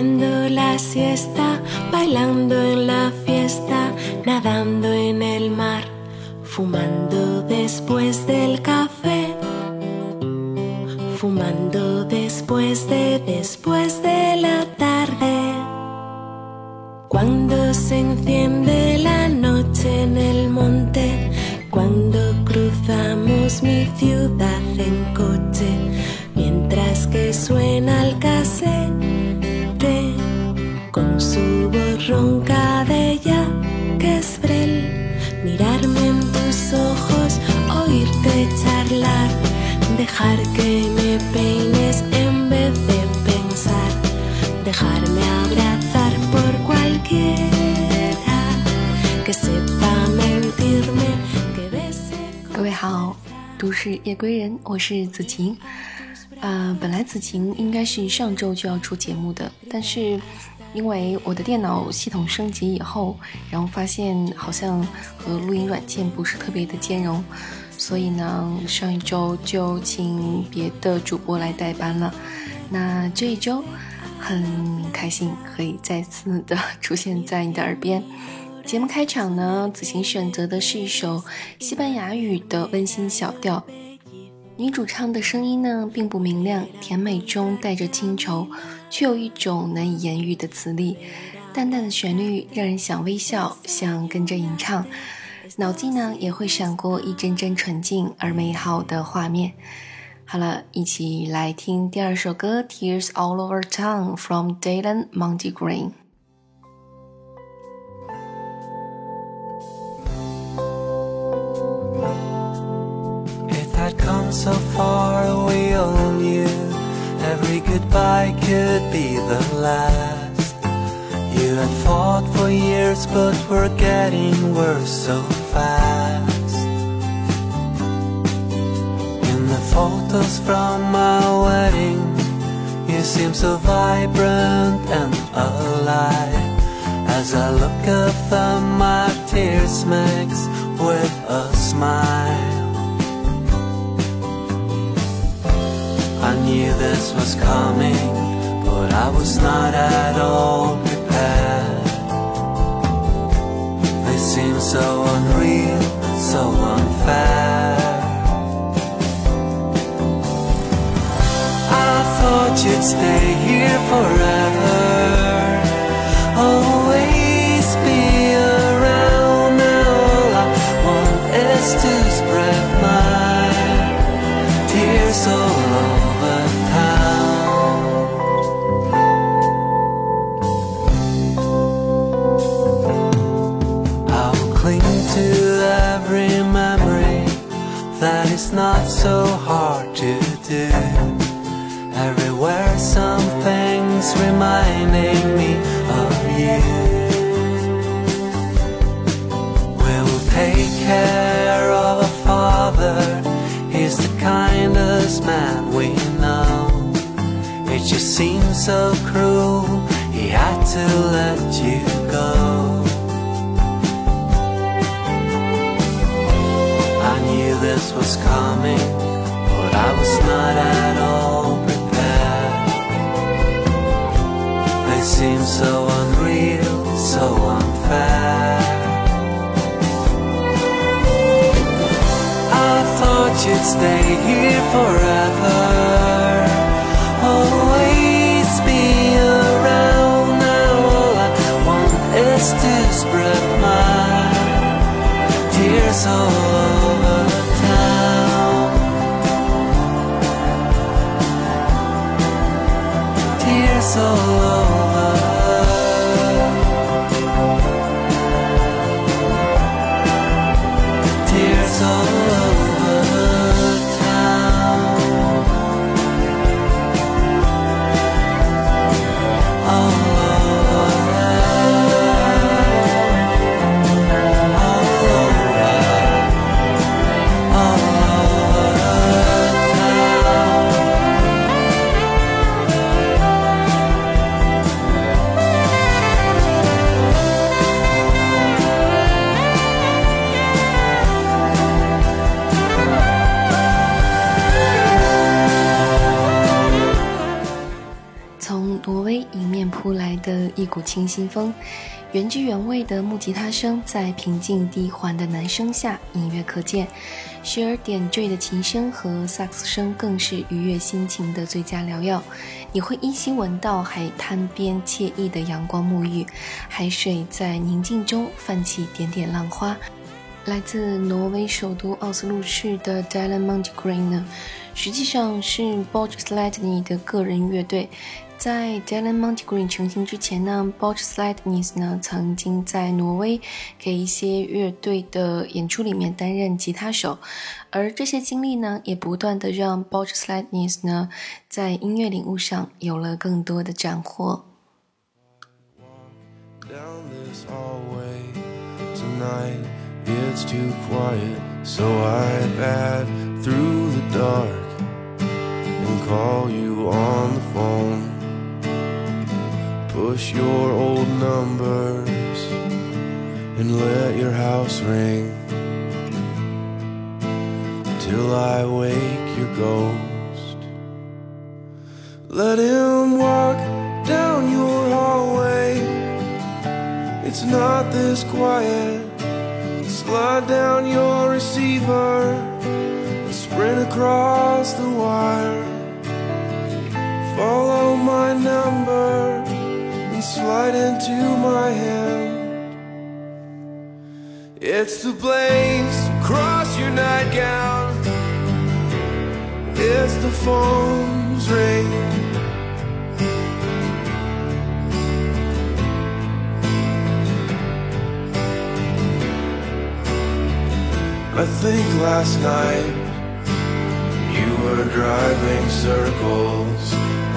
la siesta, bailando en la fiesta, nadando en el mar, fumando después del café, fumando después de después de la tarde. Cuando se enciende la noche en el monte, cuando cruzamos mi ciudad en coche, mientras que suena el casete 各位好，都市夜归人，我是子晴。呃，本来子晴应该是上周就要出节目的，但是因为我的电脑系统升级以后，然后发现好像和录音软件不是特别的兼容，所以呢，上一周就请别的主播来代班了。那这一周很开心可以再次的出现在你的耳边。节目开场呢，子晴选择的是一首西班牙语的温馨小调。女主唱的声音呢，并不明亮，甜美中带着清愁，却有一种难以言喻的磁力。淡淡的旋律让人想微笑，想跟着吟唱，脑际呢也会闪过一帧帧纯净而美好的画面。好了，一起来听第二首歌《Tears All Over Town》from Dylan Monty Green。Goodbye could be the last. You had fought for years, but we're getting worse so fast. In the photos from our wedding, you seem so vibrant and alive. As I look at them, my tears mix with a smile. This was coming, but I was not at all prepared. They seem so unreal, so unfair. I thought you'd stay here forever, do. Everywhere, some things reminding me of you. We'll take care of a father. He's the kindest man we know. It just seems so cruel. He had to let you go. I knew this was coming, I was not at all prepared. They seem so unreal, so unfair. I thought you'd stay here forever, always be around. Now all I want is to spread 股清新风。原汁原味的木吉他声在平静低缓的男声下隐约可见，时而点缀的琴声和萨克斯声更是愉悦心情的最佳良药。你会依稀闻到海滩边惬意的阳光沐浴，海水在宁静中泛起点点浪花。来自挪威首都奥斯陆市的 Dylan Montigren 呢，实际上是 b o c h Slatny 的个人乐队。在 Dylan Montigren 成型之前呢 b o t c h s l i d e n e s s 呢曾经在挪威给一些乐队的演出里面担任吉他手，而这些经历呢，也不断的让 b o t c h s l i d e n e s s 呢在音乐领悟上有了更多的斩获。Call you on the phone. Push your old numbers and let your house ring till I wake your ghost. Let him walk down your hallway. It's not this quiet Slide down your receiver, and sprint across the wire. Follow my number slide into my hand. It's the blaze across your nightgown. It's the phone's ring. I think last night you were driving circles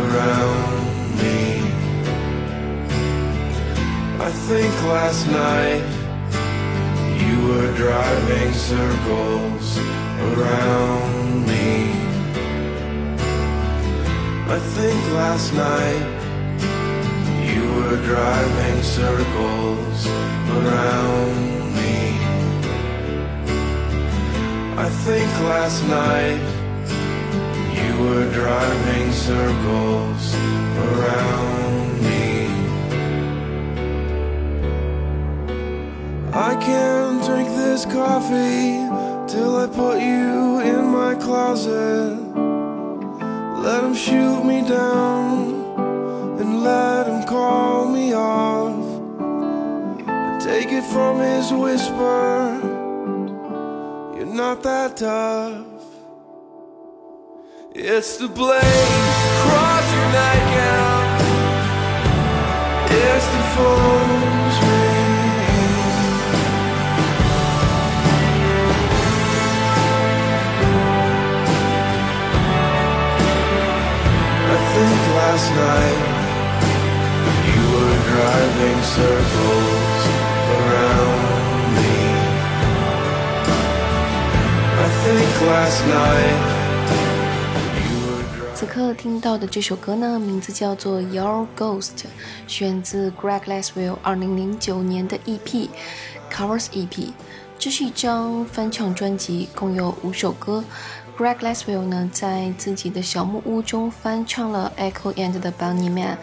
around I think last night you were driving circles around me. I think last night you were driving circles around me. I think last night you were driving circles around I can't drink this coffee till I put you in my closet. Let him shoot me down and let him call me off. Take it from his whisper you're not that tough. It's the blaze across your nightgown. It's the phone's 此刻听到的这首歌呢，名字叫做《Your Ghost》，选自 Greg Leswell 二零零九年的 EP Covers EP。这是一张翻唱专辑，共有五首歌。Greg Leswell 呢，在自己的小木屋中翻唱了 Echo and 的 Bunny Man、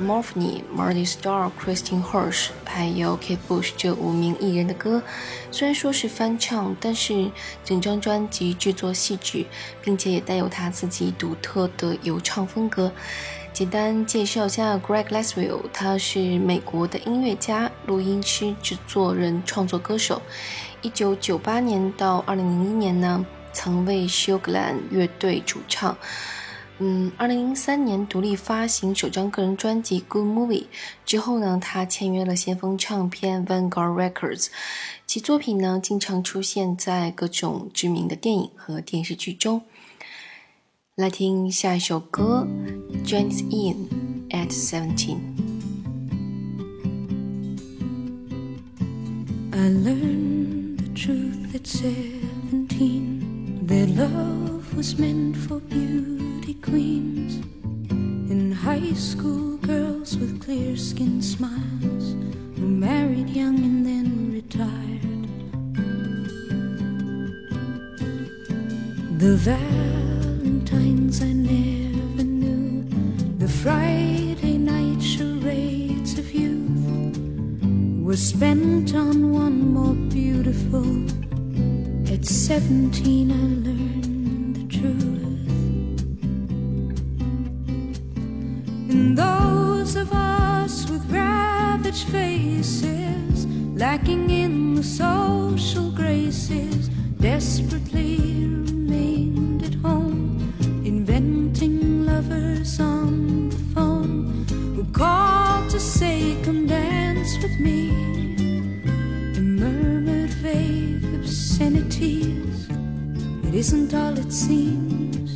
Morphine、Marty Starr、Christine Hirsch 还有 Kate Bush 这五名艺人的歌。虽然说是翻唱，但是整张专辑制作细致，并且也带有他自己独特的游唱风格。简单介绍一下 Greg Leswell，他是美国的音乐家、录音师、制作人、创作歌手。一九九八年到二零零一年呢。曾为 Sugarland 乐队主唱。嗯，二零零三年独立发行首张个人专辑《Good Movie》之后呢，他签约了先锋唱片 Vanguard Records，其作品呢经常出现在各种知名的电影和电视剧中。来听下一首歌《Joins In at Seventeen》。I learned the truth at seventeen. That love was meant for beauty queens and high school girls with clear skin smiles who married young and then retired. The Valentines I never knew, the Friday night charades of youth were spent on one more beautiful. 17, I learned the truth. And those of us with ravaged faces, lacking in the social graces, desperately remained at home, inventing lovers on the phone who called to say, Come dance with me. And murmured vague obscenities. Isn't all it seems,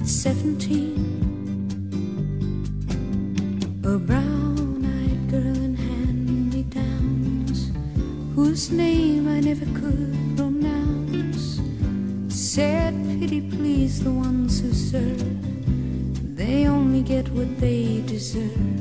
it's 17. A brown eyed girl in hand me downs, whose name I never could pronounce, said, Pity please the ones who serve, they only get what they deserve.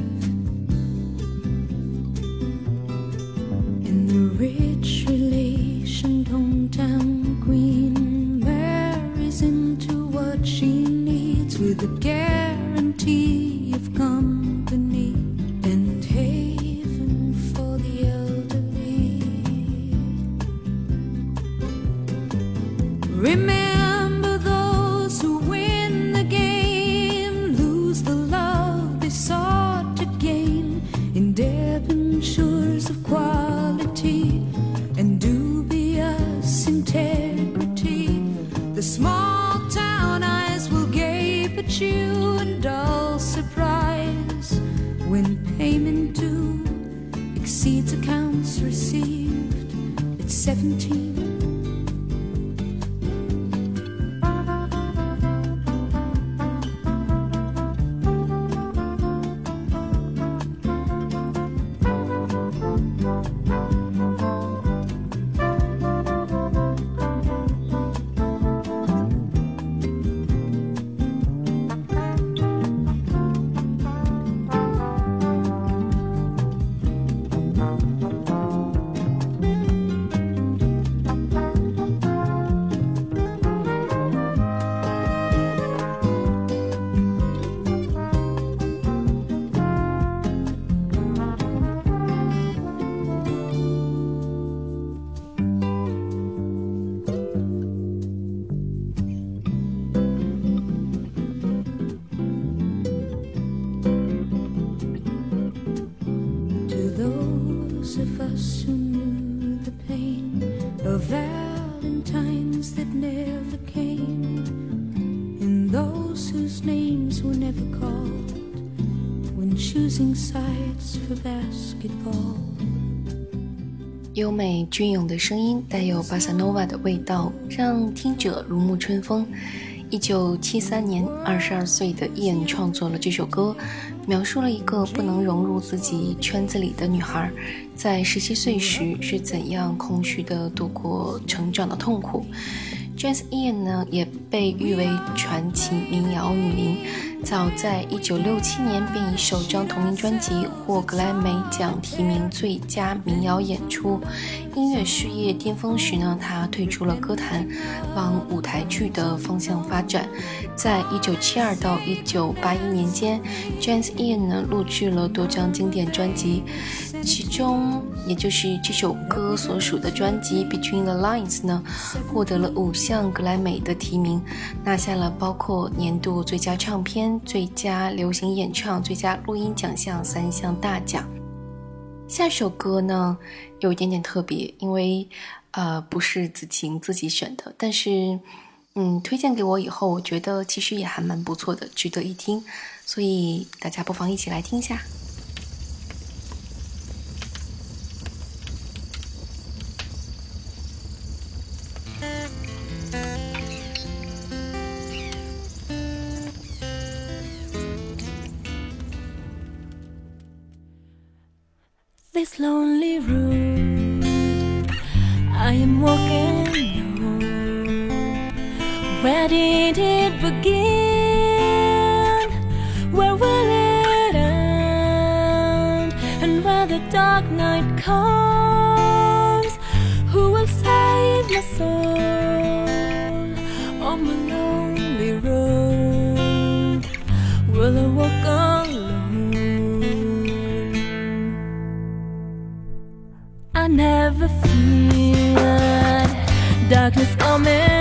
Remember sides for basketball. 优美隽永的声音带有巴萨诺瓦的味道，让听者如沐春风。一九七三年，二十二岁的伊恩创作了这首歌，描述了一个不能融入自己圈子里的女孩，在十七岁时是怎样空虚的度过成长的痛苦。Jazz Ian 呢，也被誉为传奇民谣女伶。早在一九六七年，便以首张同名专辑获格莱美奖提名最佳民谣演出。音乐事业巅峰时呢，他退出了歌坛，往舞台剧的方向发展。在一九七二到一九八一年间，Jazz Ian 呢录制了多张经典专辑，其中也就是这首歌所属的专辑《Between the Lines》呢，获得了五项格莱美的提名，拿下了包括年度最佳唱片、最佳流行演唱、最佳录音奖项三项大奖。下首歌呢，有一点点特别，因为呃不是子晴自己选的，但是嗯推荐给我以后，我觉得其实也还蛮不错的，值得一听，所以大家不妨一起来听一下。Where did it begin? Where will it end? And when the dark night comes, who will save my soul on my lonely road? Will I walk alone? I never feared darkness coming.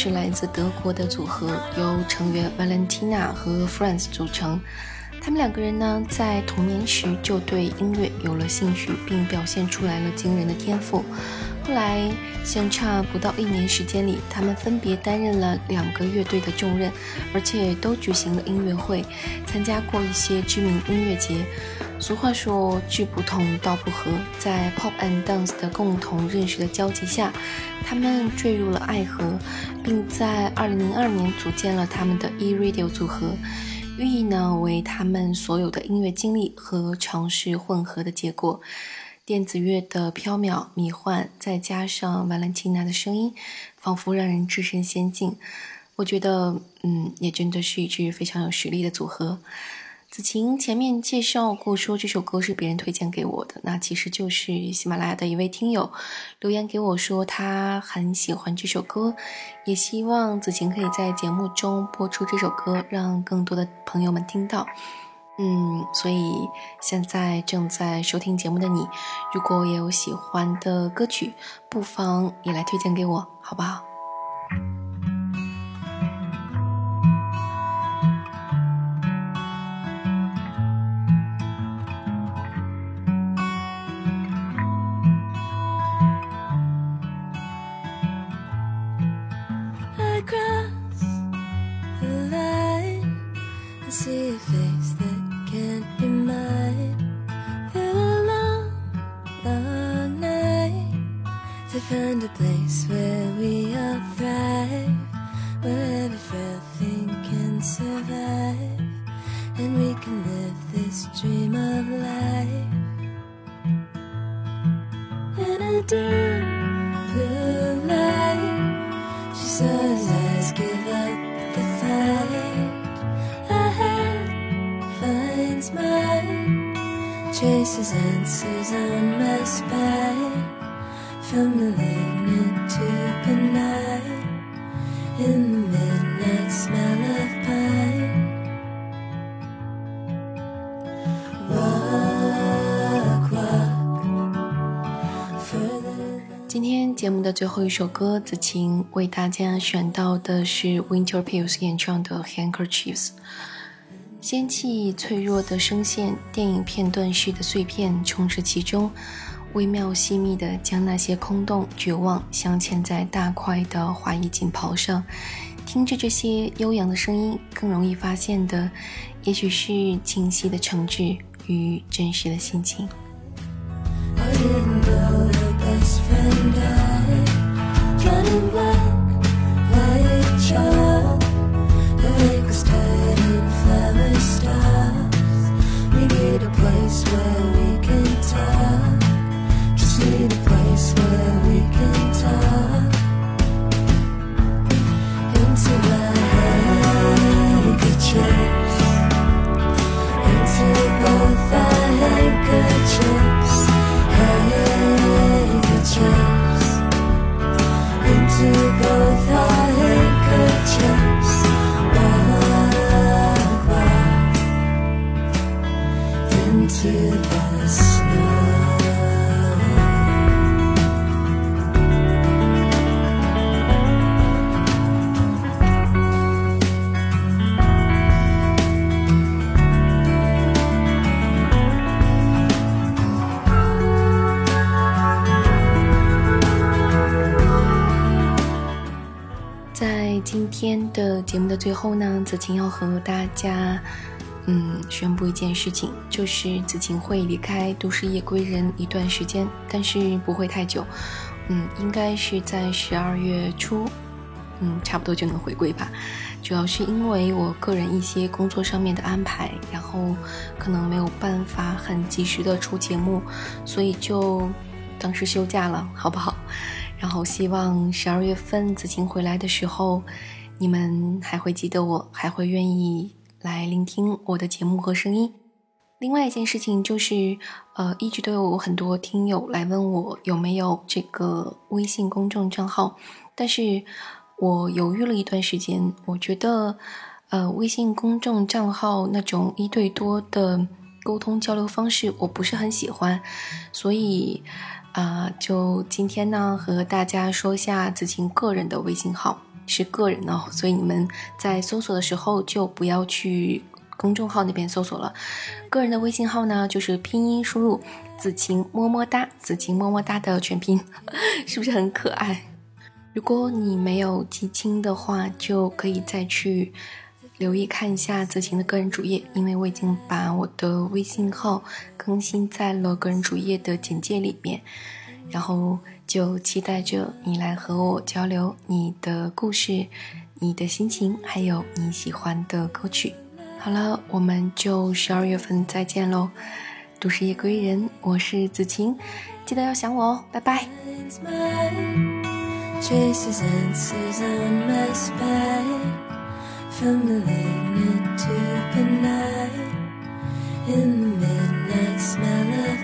是来自德国的组合，由成员 Valentina 和 Franz 组成。他们两个人呢，在童年时就对音乐有了兴趣，并表现出来了惊人的天赋。后来，相差不到一年时间里，他们分别担任了两个乐队的重任，而且都举行了音乐会，参加过一些知名音乐节。俗话说“志不同道不合”，在 Pop and Dance 的共同认识的交集下，他们坠入了爱河，并在2002年组建了他们的 E-Radio 组合。寓意呢为他们所有的音乐经历和尝试混合的结果。电子乐的飘渺迷幻，再加上瓦兰蒂娜的声音，仿佛让人置身仙境。我觉得，嗯，也真的是一支非常有实力的组合。子晴前面介绍过，说这首歌是别人推荐给我的，那其实就是喜马拉雅的一位听友留言给我说他很喜欢这首歌，也希望子晴可以在节目中播出这首歌，让更多的朋友们听到。嗯，所以现在正在收听节目的你，如果也有喜欢的歌曲，不妨也来推荐给我，好不好？To find a place where we all thrive, where everything can survive, and we can live this dream of life. In a dim blue light. She saw his eyes give up the fight. A hand finds mine, chases answers on my spine. 今天节目的最后一首歌，子晴为大家选到的是 Winter Pills 演唱的《Handkerchiefs》。纤细脆弱的声线，电影片段式的碎片充斥其中，微妙细密地将那些空洞、绝望镶嵌在大块的华裔锦袍上。听着这些悠扬的声音，更容易发现的，也许是清晰的诚挚与真实的心情。I didn't know your best where we go. 最后呢，子晴要和大家，嗯，宣布一件事情，就是子晴会离开都市夜归人一段时间，但是不会太久，嗯，应该是在十二月初，嗯，差不多就能回归吧。主要是因为我个人一些工作上面的安排，然后可能没有办法很及时的出节目，所以就当是休假了，好不好？然后希望十二月份子晴回来的时候，你们还会记得我，还会愿意来聆听我的节目和声音。另外一件事情就是，呃，一直都有很多听友来问我有没有这个微信公众账号，但是我犹豫了一段时间，我觉得，呃，微信公众账号那种一对多的沟通交流方式，我不是很喜欢，所以。啊、就今天呢，和大家说一下子晴个人的微信号，是个人哦，所以你们在搜索的时候就不要去公众号那边搜索了。个人的微信号呢，就是拼音输入“子晴么么哒”，子晴么么哒的全拼，是不是很可爱？如果你没有记清的话，就可以再去留意看一下子晴的个人主页，因为我已经把我的微信号更新在了个人主页的简介里面，然后就期待着你来和我交流你的故事、你的心情，还有你喜欢的歌曲。好了，我们就十二月份再见喽！都市夜归人，我是子晴，记得要想我哦，拜拜。my Chases answers on my spine. From malignant to benign. In the midnight smell of